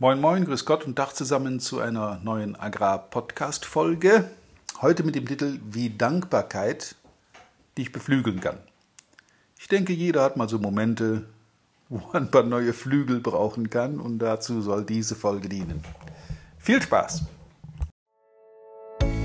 Moin Moin, grüß Gott und Tag zusammen zu einer neuen Agrar-Podcast-Folge. Heute mit dem Titel Wie Dankbarkeit dich beflügeln kann. Ich denke, jeder hat mal so Momente, wo man ein paar neue Flügel brauchen kann und dazu soll diese Folge dienen. Viel Spaß!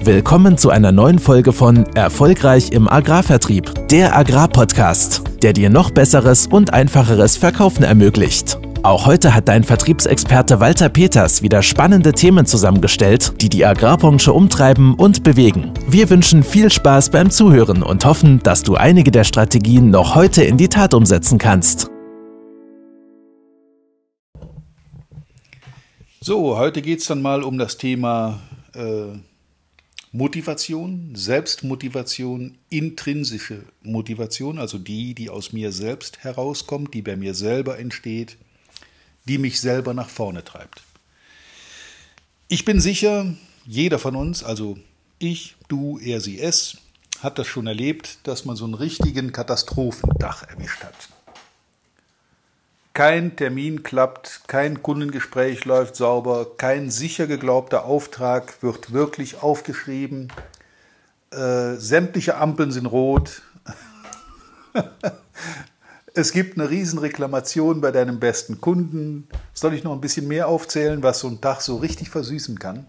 Willkommen zu einer neuen Folge von Erfolgreich im Agrarvertrieb, der Agrarpodcast, der dir noch besseres und einfacheres Verkaufen ermöglicht. Auch heute hat dein Vertriebsexperte Walter Peters wieder spannende Themen zusammengestellt, die die Agrarbranche umtreiben und bewegen. Wir wünschen viel Spaß beim Zuhören und hoffen, dass du einige der Strategien noch heute in die Tat umsetzen kannst. So, heute geht es dann mal um das Thema äh, Motivation, Selbstmotivation, intrinsische Motivation, also die, die aus mir selbst herauskommt, die bei mir selber entsteht die mich selber nach vorne treibt. Ich bin sicher, jeder von uns, also ich, du, er, sie, es, hat das schon erlebt, dass man so einen richtigen Katastrophendach erwischt hat. Kein Termin klappt, kein Kundengespräch läuft sauber, kein sicher geglaubter Auftrag wird wirklich aufgeschrieben, äh, sämtliche Ampeln sind rot, Es gibt eine Riesenreklamation bei deinem besten Kunden. Soll ich noch ein bisschen mehr aufzählen, was so ein Tag so richtig versüßen kann?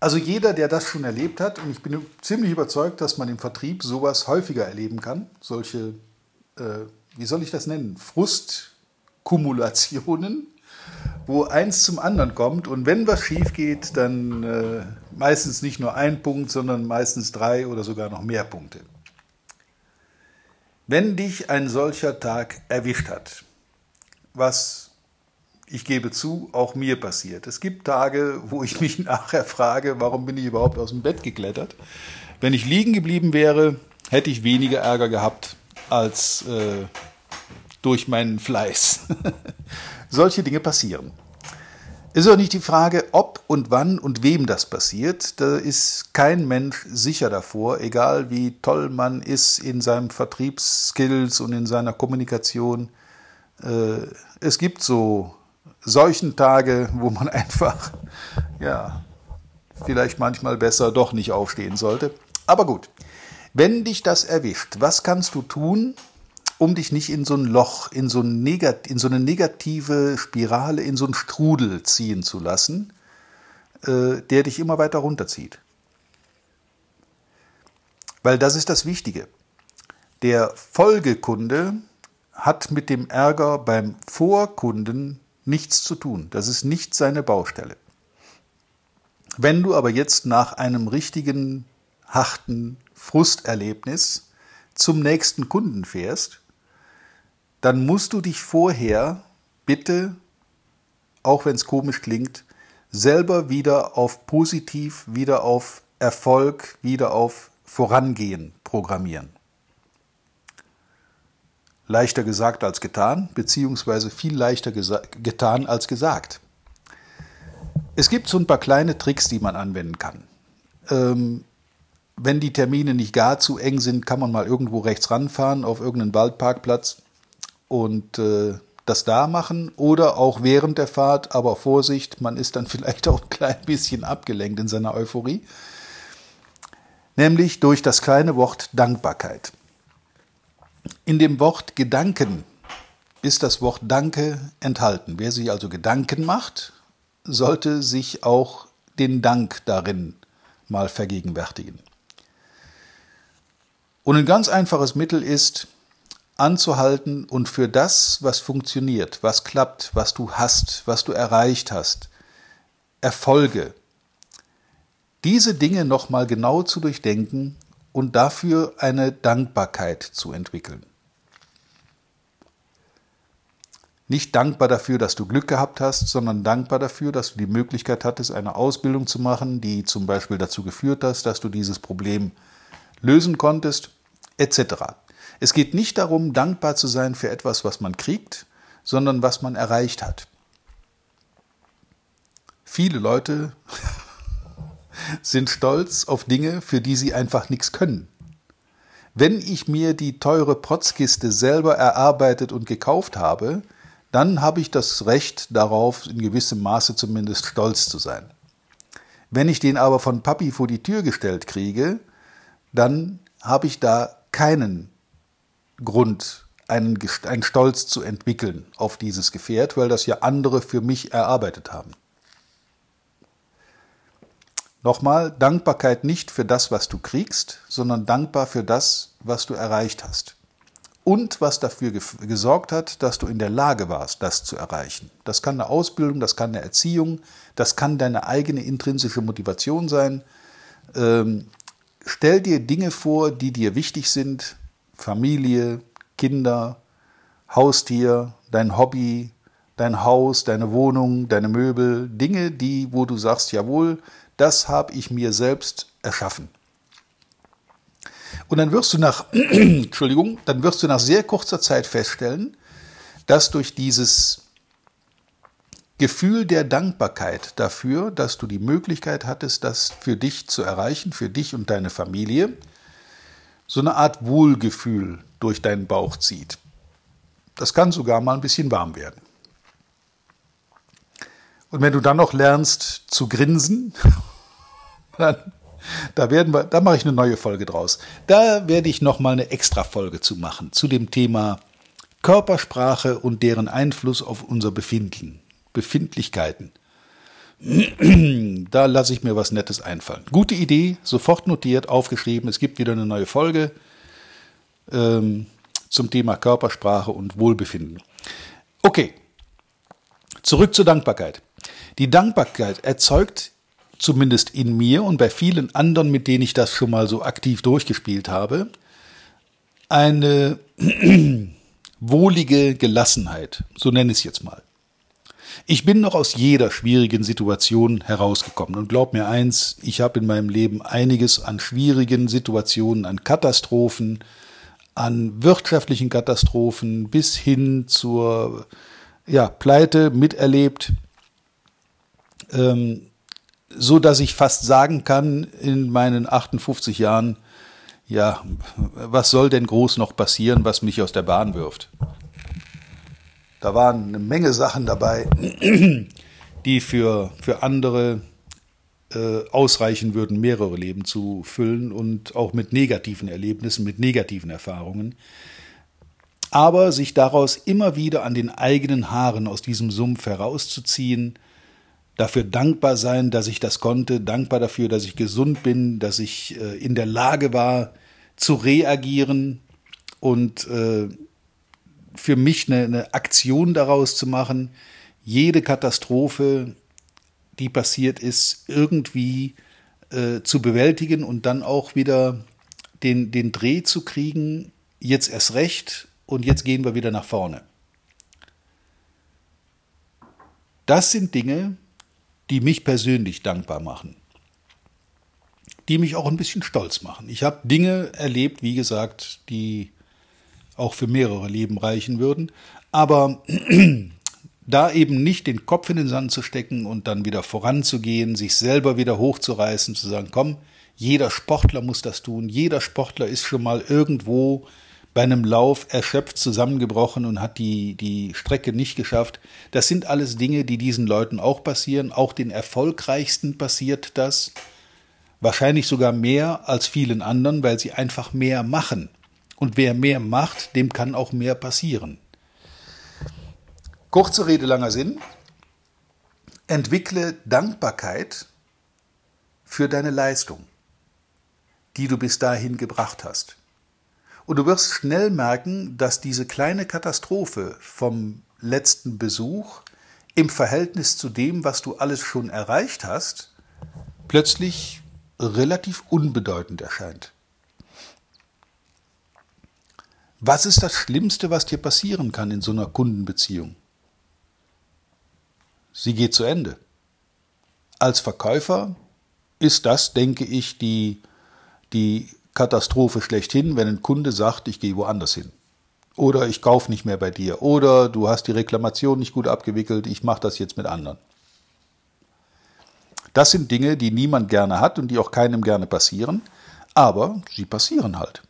Also jeder, der das schon erlebt hat, und ich bin ziemlich überzeugt, dass man im Vertrieb sowas häufiger erleben kann, solche, äh, wie soll ich das nennen, Frustkumulationen, wo eins zum anderen kommt und wenn was schief geht, dann äh, meistens nicht nur ein Punkt, sondern meistens drei oder sogar noch mehr Punkte. Wenn dich ein solcher Tag erwischt hat, was ich gebe zu, auch mir passiert. Es gibt Tage, wo ich mich nachher frage, warum bin ich überhaupt aus dem Bett geklettert? Wenn ich liegen geblieben wäre, hätte ich weniger Ärger gehabt als äh, durch meinen Fleiß. Solche Dinge passieren. Ist auch nicht die Frage, ob und wann und wem das passiert. Da ist kein Mensch sicher davor, egal wie toll man ist in seinem Vertriebsskills und in seiner Kommunikation. Äh, es gibt so solchen Tage, wo man einfach, ja, vielleicht manchmal besser doch nicht aufstehen sollte. Aber gut, wenn dich das erwischt, was kannst du tun, um dich nicht in so ein Loch, in so, ein Negat in so eine negative Spirale, in so einen Strudel ziehen zu lassen, äh, der dich immer weiter runterzieht. Weil das ist das Wichtige. Der Folgekunde hat mit dem Ärger beim Vorkunden nichts zu tun. Das ist nicht seine Baustelle. Wenn du aber jetzt nach einem richtigen, harten Frusterlebnis zum nächsten Kunden fährst, dann musst du dich vorher bitte, auch wenn es komisch klingt, selber wieder auf positiv, wieder auf Erfolg, wieder auf Vorangehen programmieren. Leichter gesagt als getan, beziehungsweise viel leichter getan als gesagt. Es gibt so ein paar kleine Tricks, die man anwenden kann. Ähm, wenn die Termine nicht gar zu eng sind, kann man mal irgendwo rechts ranfahren auf irgendeinen Waldparkplatz und äh, das da machen oder auch während der Fahrt, aber Vorsicht, man ist dann vielleicht auch ein klein bisschen abgelenkt in seiner Euphorie, nämlich durch das kleine Wort Dankbarkeit. In dem Wort Gedanken ist das Wort Danke enthalten. Wer sich also Gedanken macht, sollte sich auch den Dank darin mal vergegenwärtigen. Und ein ganz einfaches Mittel ist, anzuhalten und für das, was funktioniert, was klappt, was du hast, was du erreicht hast, Erfolge, diese Dinge nochmal genau zu durchdenken und dafür eine Dankbarkeit zu entwickeln. Nicht dankbar dafür, dass du Glück gehabt hast, sondern dankbar dafür, dass du die Möglichkeit hattest, eine Ausbildung zu machen, die zum Beispiel dazu geführt hat, dass du dieses Problem lösen konntest, etc. Es geht nicht darum, dankbar zu sein für etwas, was man kriegt, sondern was man erreicht hat. Viele Leute sind stolz auf Dinge, für die sie einfach nichts können. Wenn ich mir die teure Protzkiste selber erarbeitet und gekauft habe, dann habe ich das Recht darauf, in gewissem Maße zumindest stolz zu sein. Wenn ich den aber von Papi vor die Tür gestellt kriege, dann habe ich da keinen Grund, einen, einen Stolz zu entwickeln auf dieses Gefährt, weil das ja andere für mich erarbeitet haben. Nochmal, Dankbarkeit nicht für das, was du kriegst, sondern dankbar für das, was du erreicht hast. Und was dafür gesorgt hat, dass du in der Lage warst, das zu erreichen. Das kann eine Ausbildung, das kann eine Erziehung, das kann deine eigene intrinsische Motivation sein. Ähm, stell dir Dinge vor, die dir wichtig sind. Familie, Kinder, Haustier, dein Hobby, dein Haus, deine Wohnung, deine Möbel, Dinge, die, wo du sagst, jawohl, das habe ich mir selbst erschaffen. Und dann wirst du nach, Entschuldigung, dann wirst du nach sehr kurzer Zeit feststellen, dass durch dieses Gefühl der Dankbarkeit dafür, dass du die Möglichkeit hattest, das für dich zu erreichen, für dich und deine Familie, so eine Art Wohlgefühl durch deinen Bauch zieht. Das kann sogar mal ein bisschen warm werden. Und wenn du dann noch lernst zu grinsen, dann, da werden wir, da mache ich eine neue Folge draus. Da werde ich noch mal eine extra Folge zu machen zu dem Thema Körpersprache und deren Einfluss auf unser Befinden, Befindlichkeiten. Da lasse ich mir was Nettes einfallen. Gute Idee, sofort notiert, aufgeschrieben. Es gibt wieder eine neue Folge ähm, zum Thema Körpersprache und Wohlbefinden. Okay, zurück zur Dankbarkeit. Die Dankbarkeit erzeugt zumindest in mir und bei vielen anderen, mit denen ich das schon mal so aktiv durchgespielt habe, eine wohlige Gelassenheit, so nenne ich es jetzt mal. Ich bin noch aus jeder schwierigen Situation herausgekommen und glaub mir eins, ich habe in meinem Leben einiges an schwierigen Situationen, an Katastrophen, an wirtschaftlichen Katastrophen bis hin zur ja, Pleite miterlebt, ähm, so dass ich fast sagen kann, in meinen 58 Jahren, ja, was soll denn groß noch passieren, was mich aus der Bahn wirft? Da waren eine Menge Sachen dabei, die für, für andere äh, ausreichen würden, mehrere Leben zu füllen und auch mit negativen Erlebnissen, mit negativen Erfahrungen. Aber sich daraus immer wieder an den eigenen Haaren aus diesem Sumpf herauszuziehen, dafür dankbar sein, dass ich das konnte, dankbar dafür, dass ich gesund bin, dass ich äh, in der Lage war zu reagieren und äh, für mich eine, eine Aktion daraus zu machen, jede Katastrophe, die passiert ist, irgendwie äh, zu bewältigen und dann auch wieder den, den Dreh zu kriegen, jetzt erst recht und jetzt gehen wir wieder nach vorne. Das sind Dinge, die mich persönlich dankbar machen, die mich auch ein bisschen stolz machen. Ich habe Dinge erlebt, wie gesagt, die auch für mehrere Leben reichen würden, aber da eben nicht den Kopf in den Sand zu stecken und dann wieder voranzugehen, sich selber wieder hochzureißen, zu sagen, komm, jeder Sportler muss das tun, jeder Sportler ist schon mal irgendwo bei einem Lauf erschöpft zusammengebrochen und hat die, die Strecke nicht geschafft. Das sind alles Dinge, die diesen Leuten auch passieren. Auch den Erfolgreichsten passiert das. Wahrscheinlich sogar mehr als vielen anderen, weil sie einfach mehr machen. Und wer mehr macht, dem kann auch mehr passieren. Kurze Rede, langer Sinn. Entwickle Dankbarkeit für deine Leistung, die du bis dahin gebracht hast. Und du wirst schnell merken, dass diese kleine Katastrophe vom letzten Besuch im Verhältnis zu dem, was du alles schon erreicht hast, plötzlich relativ unbedeutend erscheint. Was ist das Schlimmste, was dir passieren kann in so einer Kundenbeziehung? Sie geht zu Ende. Als Verkäufer ist das, denke ich, die, die Katastrophe schlechthin, wenn ein Kunde sagt, ich gehe woanders hin. Oder ich kaufe nicht mehr bei dir. Oder du hast die Reklamation nicht gut abgewickelt, ich mache das jetzt mit anderen. Das sind Dinge, die niemand gerne hat und die auch keinem gerne passieren, aber sie passieren halt.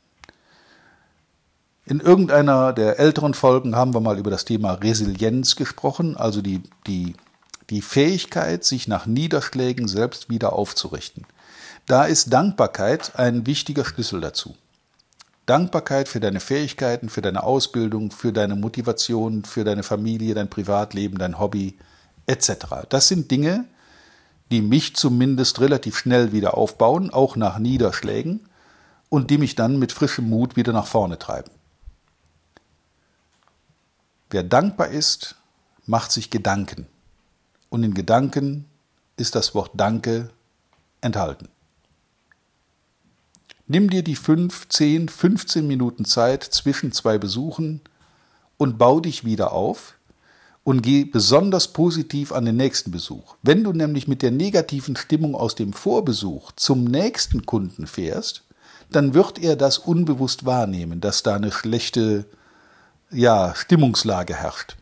In irgendeiner der älteren Folgen haben wir mal über das Thema Resilienz gesprochen, also die, die, die Fähigkeit, sich nach Niederschlägen selbst wieder aufzurichten. Da ist Dankbarkeit ein wichtiger Schlüssel dazu. Dankbarkeit für deine Fähigkeiten, für deine Ausbildung, für deine Motivation, für deine Familie, dein Privatleben, dein Hobby etc. Das sind Dinge, die mich zumindest relativ schnell wieder aufbauen, auch nach Niederschlägen, und die mich dann mit frischem Mut wieder nach vorne treiben. Wer dankbar ist, macht sich Gedanken. Und in Gedanken ist das Wort Danke enthalten. Nimm dir die 5, 10, 15 Minuten Zeit zwischen zwei Besuchen und bau dich wieder auf und geh besonders positiv an den nächsten Besuch. Wenn du nämlich mit der negativen Stimmung aus dem Vorbesuch zum nächsten Kunden fährst, dann wird er das unbewusst wahrnehmen, dass da eine schlechte ja, Stimmungslage herrscht.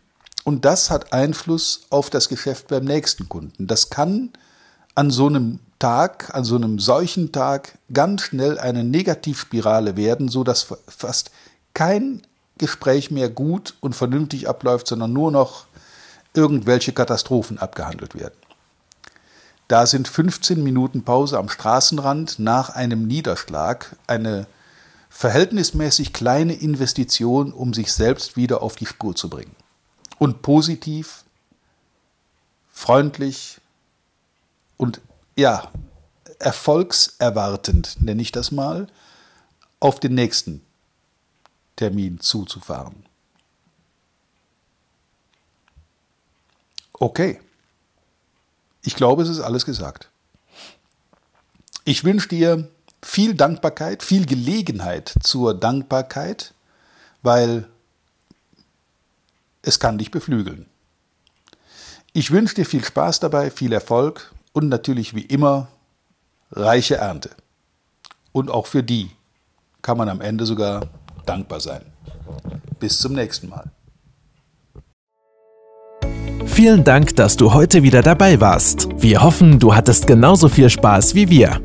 Und das hat Einfluss auf das Geschäft beim nächsten Kunden. Das kann an so einem Tag, an so einem solchen Tag ganz schnell eine Negativspirale werden, so dass fast kein Gespräch mehr gut und vernünftig abläuft, sondern nur noch irgendwelche Katastrophen abgehandelt werden. Da sind 15 Minuten Pause am Straßenrand nach einem Niederschlag eine verhältnismäßig kleine Investition, um sich selbst wieder auf die Spur zu bringen. Und positiv, freundlich und ja, erfolgserwartend, nenne ich das mal, auf den nächsten Termin zuzufahren. Okay. Ich glaube, es ist alles gesagt. Ich wünsche dir viel Dankbarkeit, viel Gelegenheit zur Dankbarkeit, weil es kann dich beflügeln. Ich wünsche dir viel Spaß dabei, viel Erfolg und natürlich wie immer reiche Ernte. Und auch für die kann man am Ende sogar dankbar sein. Bis zum nächsten Mal. Vielen Dank, dass du heute wieder dabei warst. Wir hoffen, du hattest genauso viel Spaß wie wir.